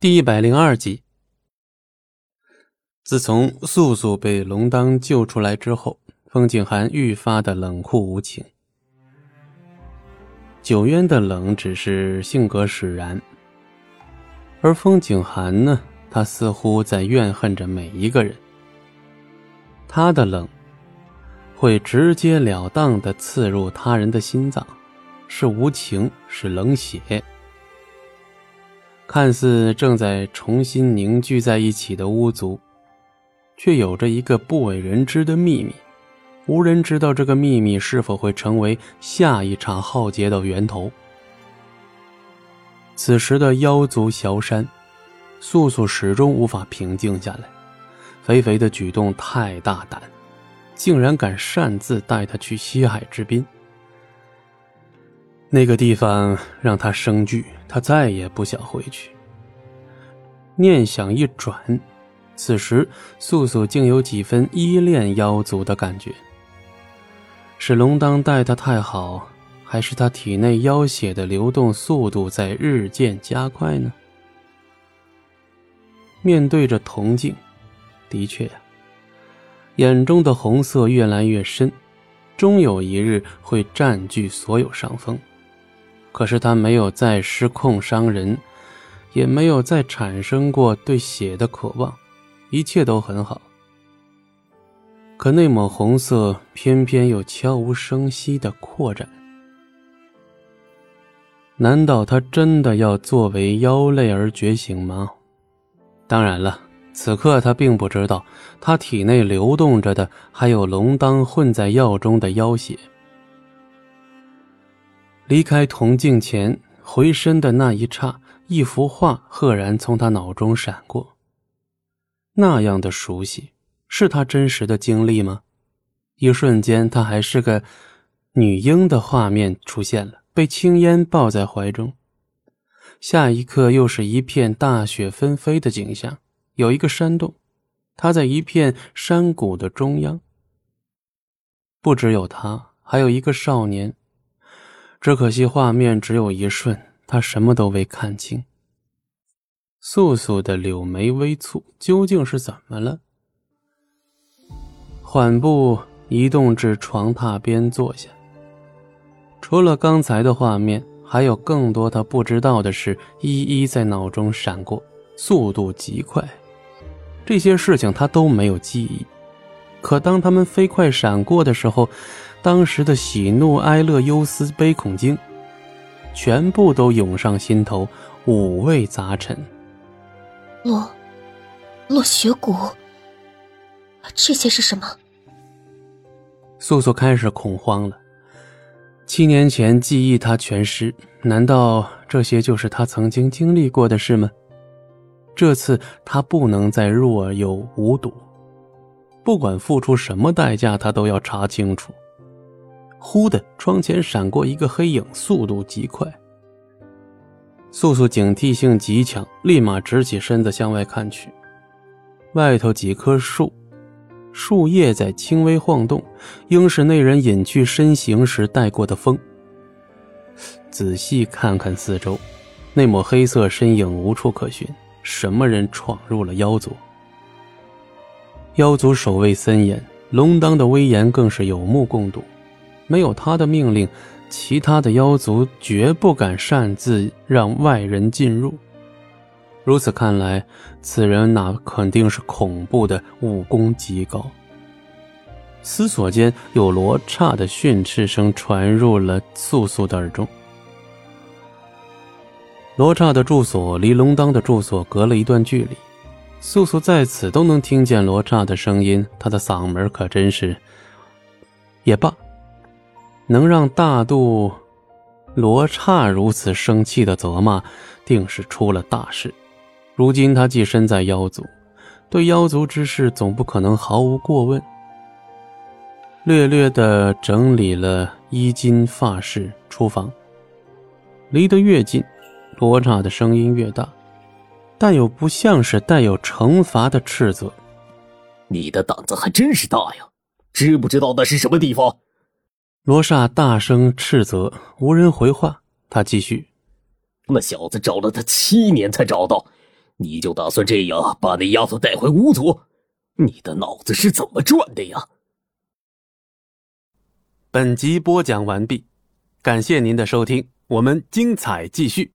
第一百零二集。自从素素被龙当救出来之后，风景寒愈发的冷酷无情。九渊的冷只是性格使然，而风景寒呢，他似乎在怨恨着每一个人。他的冷会直截了当的刺入他人的心脏，是无情，是冷血。看似正在重新凝聚在一起的巫族，却有着一个不为人知的秘密。无人知道这个秘密是否会成为下一场浩劫的源头。此时的妖族萧山，素素始终无法平静下来。肥肥的举动太大胆，竟然敢擅自带他去西海之滨。那个地方让他生惧。他再也不想回去。念想一转，此时素素竟有几分依恋妖族的感觉。是龙当待他太好，还是他体内妖血的流动速度在日渐加快呢？面对着铜镜，的确呀，眼中的红色越来越深，终有一日会占据所有上风。可是他没有再失控伤人，也没有再产生过对血的渴望，一切都很好。可那抹红色偏偏又悄无声息的扩展，难道他真的要作为妖类而觉醒吗？当然了，此刻他并不知道，他体内流动着的还有龙当混在药中的妖血。离开铜镜前，回身的那一刹，一幅画赫然从他脑中闪过。那样的熟悉，是他真实的经历吗？一瞬间，他还是个女婴的画面出现了，被青烟抱在怀中。下一刻，又是一片大雪纷飞的景象，有一个山洞，他在一片山谷的中央。不只有他，还有一个少年。只可惜画面只有一瞬，他什么都未看清。素素的柳眉微蹙，究竟是怎么了？缓步移动至床榻边坐下。除了刚才的画面，还有更多他不知道的事一一在脑中闪过，速度极快。这些事情他都没有记忆，可当他们飞快闪过的时候。当时的喜怒哀乐忧思悲恐惊，全部都涌上心头，五味杂陈。落，落雪谷，这些是什么？素素开始恐慌了。七年前记忆他全失，难道这些就是他曾经经历过的事吗？这次他不能再若有无睹，不管付出什么代价，他都要查清楚。忽的，窗前闪过一个黑影，速度极快。素素警惕性极强，立马直起身子向外看去。外头几棵树，树叶在轻微晃动，应是那人隐去身形时带过的风。仔细看看四周，那抹黑色身影无处可寻，什么人闯入了妖族？妖族守卫森严，龙当的威严更是有目共睹。没有他的命令，其他的妖族绝不敢擅自让外人进入。如此看来，此人那肯定是恐怖的武功极高。思索间，有罗刹的训斥声传入了素素的耳中。罗刹的住所离龙当的住所隔了一段距离，素素在此都能听见罗刹的声音，他的嗓门可真是……也罢。能让大度罗刹如此生气的责骂，定是出了大事。如今他既身在妖族，对妖族之事总不可能毫无过问。略略的整理了衣襟发饰，出房。离得越近，罗刹的声音越大，但又不像是带有惩罚的斥责。你的胆子还真是大呀！知不知道那是什么地方？罗刹大声斥责，无人回话。他继续：“那小子找了他七年才找到，你就打算这样把那丫头带回巫族？你的脑子是怎么转的呀？本集播讲完毕，感谢您的收听，我们精彩继续。